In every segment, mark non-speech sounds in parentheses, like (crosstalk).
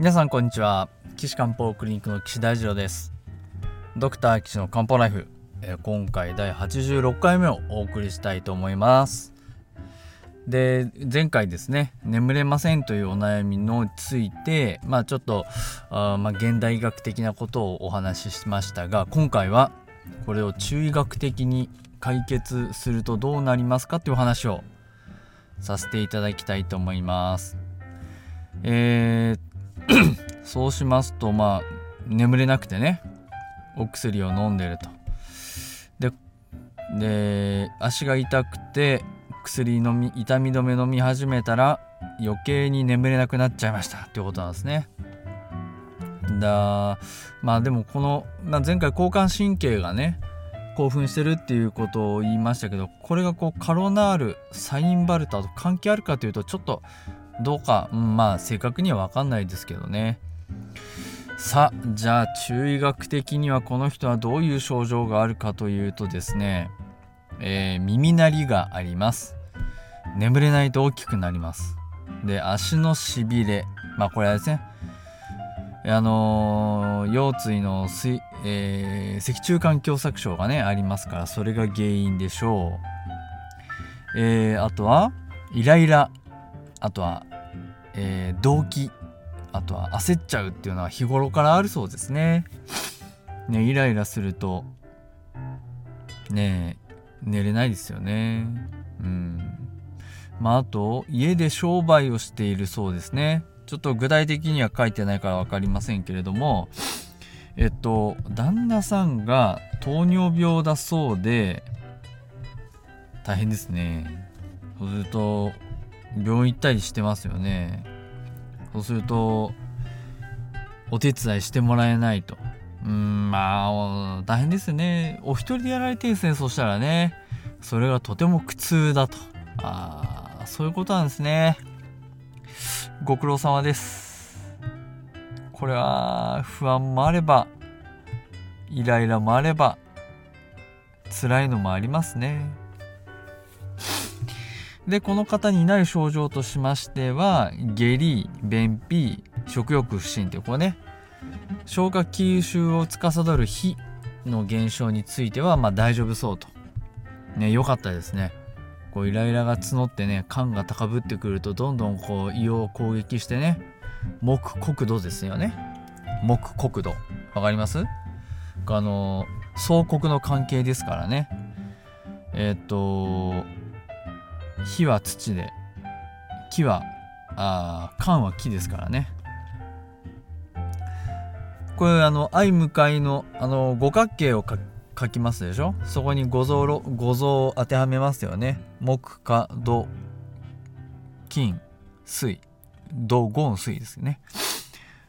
皆さんこんにちは。岸漢方クリニックの岸大二郎です。ドクター岸の漢方ライフ、え今回第86回目をお送りしたいと思います。で前回ですね眠れませんというお悩みのついてまあちょっとあまあ現代医学的なことをお話ししましたが今回はこれを中医学的に解決するとどうなりますかというお話をさせていただきたいと思います。えー (clears throat) そうしますとまあ眠れなくてねお薬を飲んでると。でで足が痛くて薬飲み痛み止め飲み始めたら余計に眠れなくなっちゃいました。ってことなんですね。だまあでもこの、まあ、前回交感神経がね興奮してるっていうことを言いましたけどこれがこうカロナールサインバルタと関係あるかというとちょっとどうか、んまあ正確には分かんないですけどね。さあじゃあ中医学的にはこの人はどういう症状があるかというとですね、えー耳鳴りがあります。眠れないと大きくなります。で足のしびれ。まあこれはですねあのー腰椎の水、えー脊柱管狭窄症がねありますからそれが原因でしょう。えーあとはイライラ。あとは、えー動悸あとは焦っちゃうっていうのは日頃からあるそうですね。ねイライラするとね寝れないですよね。うん。まああと家で商売をしているそうですね。ちょっと具体的には書いてないから分かりませんけれどもえっと旦那さんが糖尿病だそうで大変ですね。そうすると病院行ったりしてますよね。そうするとお手伝いしてもらえないと。うんまあ大変ですね。お一人でやられてるんですねそしたらね。それがとても苦痛だと。ああそういうことなんですね。ご苦労様です。これは不安もあればイライラもあれば辛いのもありますね。でこの方にない症状としましては下痢便秘食欲不振っていうこれね消化吸収を司る火の現象についてはまあ大丈夫そうと。ね良かったですね。こうイライラが募ってね肝が高ぶってくるとどんどんこう胃を攻撃してね木国土ですよね。木国土わかります？あの総国の関係ですからね。えっ、と火は土で木はあー缶は木ですからね。これあの相向かいのあの五角形を書きますでしょ？そこに五臓五臓を当てはめますよね。木火土金水。土ゴン水ですね。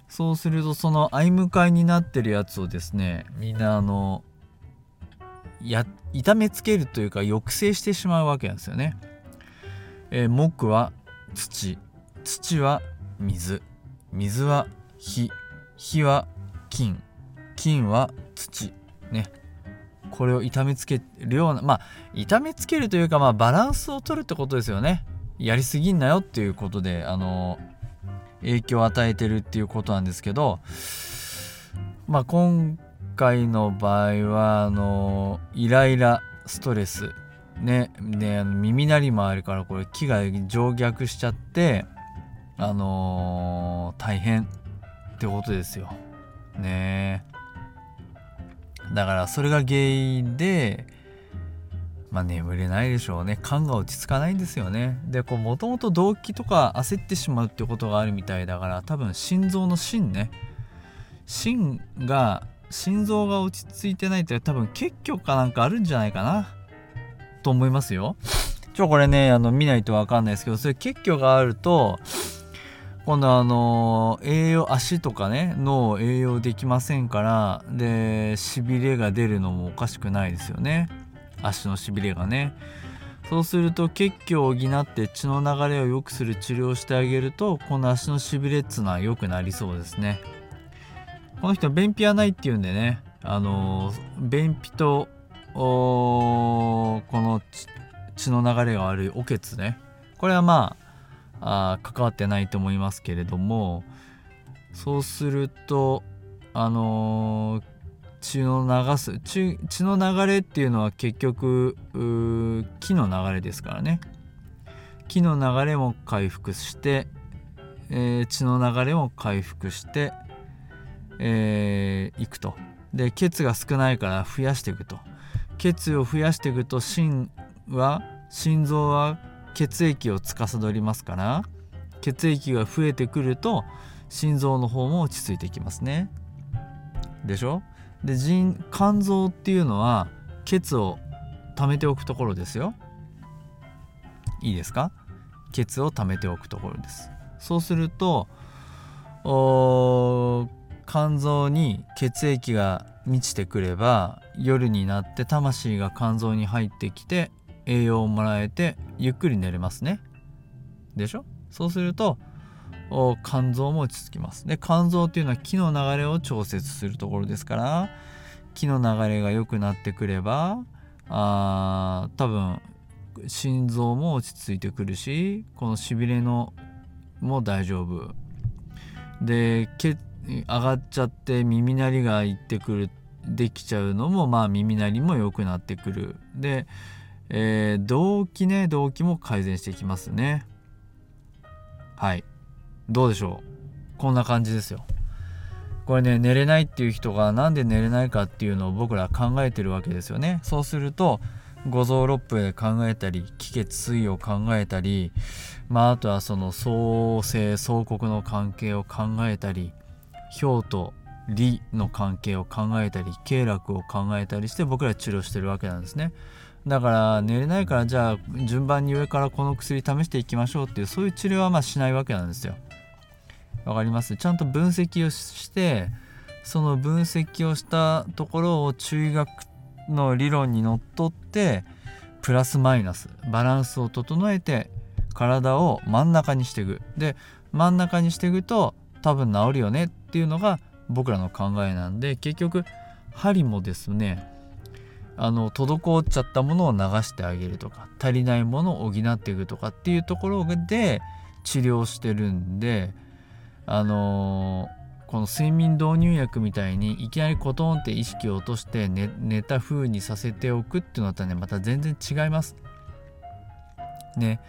そうするとその相向かいになってるやつをですねみんなあのや痛めつけるというか抑制してしまうわけなんですよね。えー木は土。土は水。水は火。火は金。金は土。ね。これを痛めつけるようなまあ痛めつけるというかまあバランスを取るってことですよね。やりすぎんなよっていうことであの影響を与えてるっていうことなんですけどまあ今回の場合はあのイライラストレス。ねであの耳鳴りもあるからこれ木が上逆しちゃってあのー、大変ってことですよ。ね。だからそれが原因でまあ眠れないでしょうね。肝が落ち着かないんですよね。でこうもともと動悸とか焦ってしまうってことがあるみたいだから多分心臓の心ね。心が心臓が落ち着いてないって多分結局かなんかあるんじゃないかな。と思いますよ。ちょこれねあの見ないと分かんないですけどそれ結局があると今度あの栄養足とかね脳を栄養できませんからでしびれが出るのもおかしくないですよね。足のしびれがね。そうすると血虚を補って血の流れを良くする治療をしてあげるとこの足のしびれっつうのは良くなりそうですね。この人便秘はないっていうんでね。あの便秘とこの血の流れが悪いおけつね。これはまああ関わってないと思いますけれどもそうするとあの血の流す血の流れっていうのは結局木の流れですからね。木の流れも回復して、えー、血の流れも回復してえー、いくと。で血が少ないから増やしていくと。血を増やしていくと心は心臓は血液を司りますから血液が増えてくると心臓の方も落ち着いてきますね。でしょ？で腎肝臓っていうのは血を溜めておくところですよ。いいですか？血を溜めておくところです。そうすると肝臓に血液が満ちてくれば夜になって魂が肝臓に入ってきて栄養をもらえてゆっくり寝れますね。でしょ？そうすると肝臓も落ち着きます。で肝臓っていうのは気の流れを調節するところですから気の流れが良くなってくればあ多分心臓も落ち着いてくるしこのしびれのも大丈夫。で血上がっちゃって耳鳴りがいってくるできちゃうのもまあ耳鳴りも良くなってくる。で、えー、動悸ね動悸も改善していきますね。はい。どうでしょう？こんな感じですよ。これね寝れないっていう人が何で寝れないかっていうのを僕ら考えてるわけですよね。そうすると五臓六腑で考えたり気血水を考えたりまああとはその創生創国の関係を考えたり氷と理の関係を考えたり経絡を考えたりして僕ら治療してるわけなんですね。だから寝れないからじゃあ順番に上からこの薬試していきましょうっていうそういう治療はまあしないわけなんですよ。わかります？ちゃんと分析をしてその分析をしたところを中医学の理論にのっとってプラスマイナスバランスを整えて体を真ん中にしていく。で真ん中にしていくと多分治るよねっていうのが僕らの考えなんで結局針もですねあの滞っちゃったものを流してあげるとか足りないものを補っていくとかっていうところで治療してるんであのー、この睡眠導入薬みたいにいきなりコトンって意識を落として寝寝た風にさせておくっていうのとはねまた全然違います。ね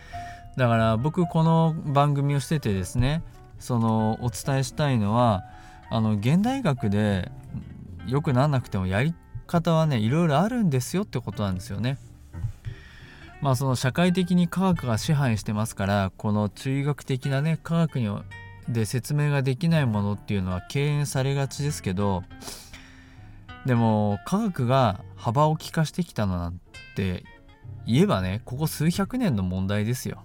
だから僕この番組をしててですねそのお伝えしたいのはあの現代学でよくなんなくてもやり方はねいろいろあるんですよってことなんですよね。まあその社会的に科学が支配してますからこの中医学的なね科学にで説明ができないものっていうのは敬遠されがちですけどでも科学が幅を利かしてきたのなんて言えばねここ数百年の問題ですよ。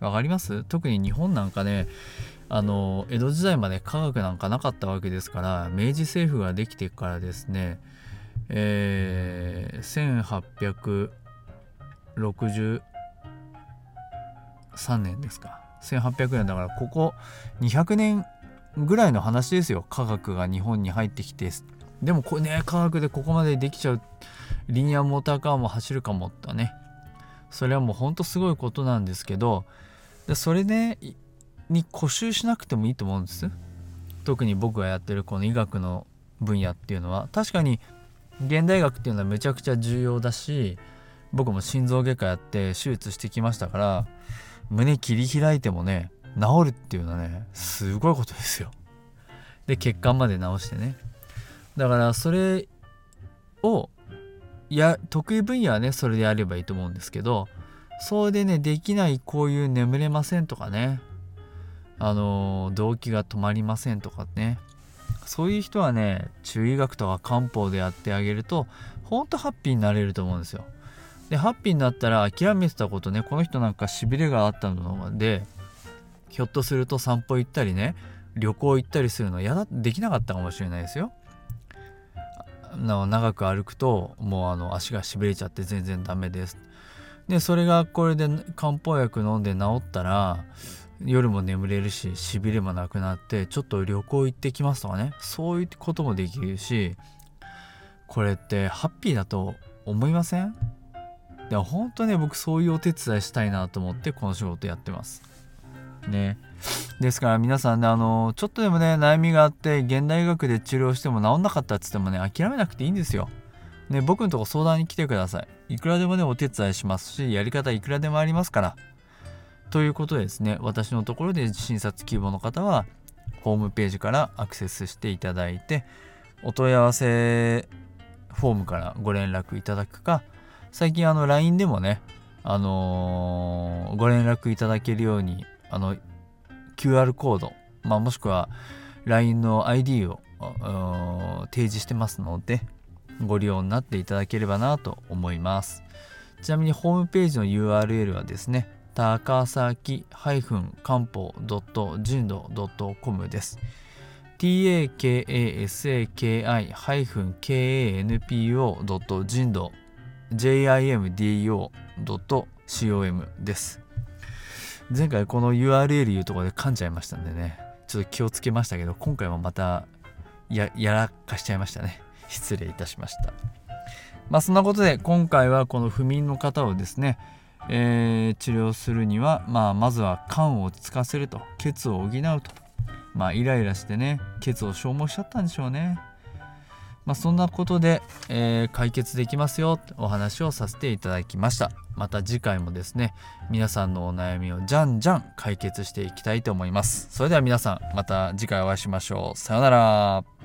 わかります？特に日本なんかねあの江戸時代まで科学なんかなかったわけですから明治政府ができてからですねえー、1863年ですか。1800年だからここ200年ぐらいの話ですよ。科学が日本に入ってきて。でもこれね科学でここまでできちゃうリニアモーターカーも走るかもったね。それはもうほんとすごいことなんですけどでそれでに固執しなくてもいいと思うんです。特に僕がやってるこの医学の分野っていうのは。確かに現代学っていうのはめちゃくちゃ重要だし僕も心臓外科やって手術してきましたから胸切り開いてもね治るっていうのはねすごいことですよ。で血管まで治してね。だからそれをや得意分野はねそれでやればいいと思うんですけどそれでねできないこういう眠れませんとかね。あの動悸が止まりませんとかね。そういう人はね中医学とか漢方でやってあげるとほんとハッピーになれると思うんですよ。でハッピーになったら諦めてたことねこの人なんかしびれがあったのでひょっとすると散歩行ったりね旅行行ったりするのやだできなかったかもしれないですよ。長く歩くともうあの足がしびれちゃって全然ダメですでそれがこれで漢方薬飲んで治ったら夜も眠れるししびれもなくなってちょっと旅行行ってきますとかね。そういうこともできるしこれってハッピーだと思いません？でも本当ね僕そういうお手伝いしたいなと思ってこの仕事やってます。ね。ですから皆さんねあのちょっとでもね悩みがあって現代医学で治療しても治んなかったっつってもね諦めなくていいんですよ。ね僕のとこ相談に来てください。いくらでもねお手伝いしますしやり方いくらでもありますから。ということでですね私のところで診察希望の方はホームページからアクセスしていただいてお問い合わせフォームからご連絡いただくか最近あの LINE でもねあのー、ご連絡いただけるようにあの QR コード、まあ、もしくは LINE の ID を提示してますのでご利用になっていただければなと思います。ちなみにホームページの URL はですね高崎漢方人道 .com です。takasaki-kanpo.jimdo jimdo.com です。前回この URL いうところで噛んじゃいましたんでねちょっと気をつけましたけど今回もまたややらかしちゃいましたね。失礼いたしました。まあそんなことで今回はこの不眠の方をですね、えー、治療するには、まあ、まずは肝を落ち着かせると血を補うと。まあイライラしてね血を消耗しちゃったんでしょうね。まあ、そんなことで、えー、解決できますよってお話をさせていただきました。また次回もですね皆さんのお悩みをじゃんじゃん解決していきたいと思います。それでは皆さんまた次回お会いしましょう。さようなら。